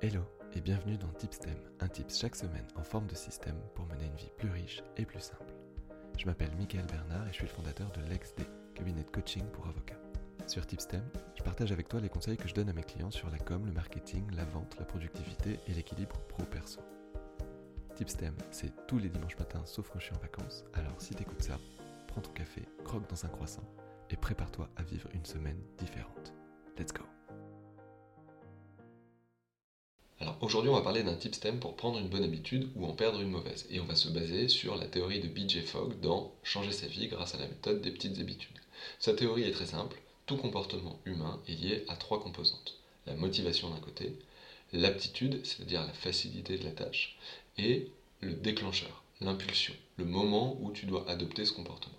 Hello et bienvenue dans Tipstem, un tips chaque semaine en forme de système pour mener une vie plus riche et plus simple. Je m'appelle Michael Bernard et je suis le fondateur de LexD, cabinet de coaching pour avocats. Sur Tipstem, je partage avec toi les conseils que je donne à mes clients sur la com, le marketing, la vente, la productivité et l'équilibre pro-perso. Tipstem, c'est tous les dimanches matins sauf quand je suis en vacances, alors si t'écoutes ça, prends ton café, croque dans un croissant et prépare-toi à vivre une semaine différente. Let's go Alors aujourd'hui, on va parler d'un tip stem pour prendre une bonne habitude ou en perdre une mauvaise. Et on va se baser sur la théorie de BJ Fogg dans Changer sa vie grâce à la méthode des petites habitudes. Sa théorie est très simple. Tout comportement humain est lié à trois composantes. La motivation d'un côté, l'aptitude, c'est-à-dire la facilité de la tâche, et le déclencheur, l'impulsion, le moment où tu dois adopter ce comportement.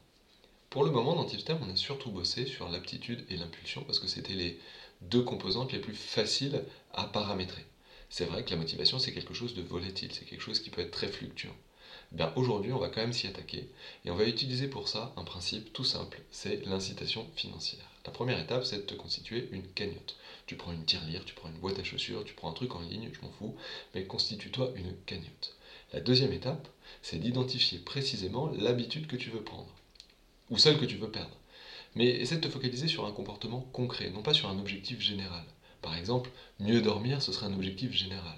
Pour le moment, dans Tipstem, on a surtout bossé sur l'aptitude et l'impulsion parce que c'était les deux composantes les plus faciles à paramétrer c'est vrai que la motivation, c'est quelque chose de volatile, c'est quelque chose qui peut être très fluctuant. Ben, aujourd'hui, on va quand même s'y attaquer et on va utiliser pour ça un principe tout simple, c'est l'incitation financière. La première étape, c'est de te constituer une cagnotte. Tu prends une tirelire, tu prends une boîte à chaussures, tu prends un truc en ligne, je m'en fous, mais constitue-toi une cagnotte. La deuxième étape, c'est d'identifier précisément l'habitude que tu veux prendre, ou celle que tu veux perdre. Mais essaie de te focaliser sur un comportement concret, non pas sur un objectif général. Par exemple, mieux dormir, ce serait un objectif général.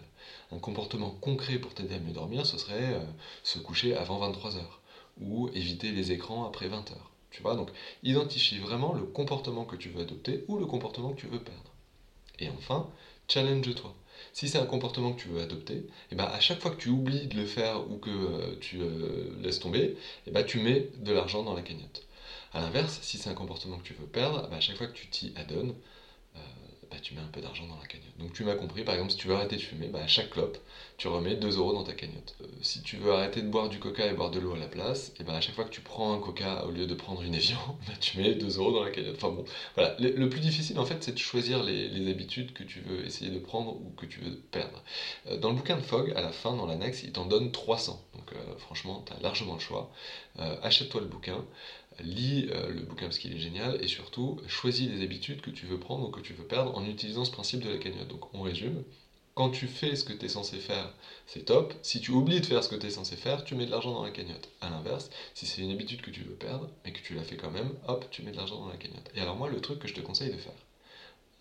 Un comportement concret pour t'aider à mieux dormir, ce serait euh, se coucher avant 23 heures ou éviter les écrans après 20 heures. Tu vois, donc identifie vraiment le comportement que tu veux adopter ou le comportement que tu veux perdre. Et enfin, challenge-toi. Si c'est un comportement que tu veux adopter, eh ben à chaque fois que tu oublies de le faire ou que euh, tu euh, laisses tomber, et eh ben tu mets de l'argent dans la cagnotte. A l'inverse, si c'est un comportement que tu veux perdre, eh ben, à chaque fois que tu t'y adonnes, bah, tu mets un peu d'argent dans la cagnotte. Donc tu m'as compris, par exemple, si tu veux arrêter de fumer, bah, à chaque clope, tu remets 2 euros dans ta cagnotte. Euh, si tu veux arrêter de boire du coca et boire de l'eau à la place, et bah, à chaque fois que tu prends un coca au lieu de prendre une Evian, bah, tu mets 2 euros dans la cagnotte. Enfin bon, voilà. Le, plus difficile, en fait, c'est de choisir les, habitudes que tu veux essayer de prendre ou que tu veux perdre. Euh, dans le bouquin de Fogg, à la fin, dans l'annexe, il t'en donne 300. Euh, franchement, tu as largement le choix. Achète-toi le bouquin lis euh, le bouquin parce qu'il est génial et surtout choisis les habitudes que tu veux prendre ou que tu veux perdre en utilisant ce principe de la cagnotte. Donc on résume, quand tu fais ce que tu es censé faire, c'est top. Si tu oublies de faire ce que tu es censé faire, tu mets de l'argent dans la cagnotte. A l'inverse, si c'est une habitude que tu veux perdre, mais que tu l'as fait quand même, hop, tu mets de l'argent dans la cagnotte. Et alors moi, le truc que je te conseille de faire,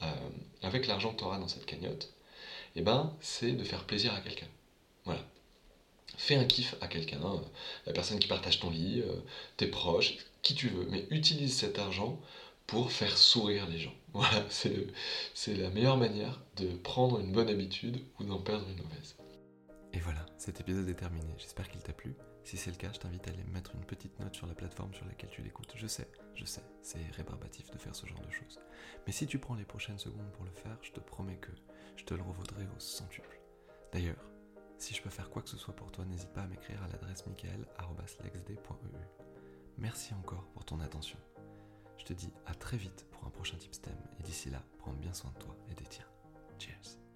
euh, avec l'argent que tu auras dans cette cagnotte, eh ben, c'est de faire plaisir à quelqu'un. Fais un kiff à quelqu'un, euh, la personne qui partage ton lit, tes proches, qui tu veux, mais utilise cet argent pour faire sourire les gens. Voilà, c'est la meilleure manière de prendre une bonne habitude ou d'en perdre une mauvaise. Et voilà, cet épisode est terminé. J'espère qu'il t'a plu. Si c'est le cas, je t'invite à aller mettre une petite note sur la plateforme sur laquelle tu l'écoutes. Je sais, je sais, c'est rébarbatif de faire ce genre de choses. Mais si tu prends les prochaines secondes pour le faire, je te promets que je te le revaudrai au centuple. D'ailleurs, si je peux faire quoi que ce soit pour toi, n'hésite pas à m'écrire à l'adresse michael.lexd.eu. Merci encore pour ton attention. Je te dis à très vite pour un prochain Tipstem et d'ici là, prends bien soin de toi et des tiens. Cheers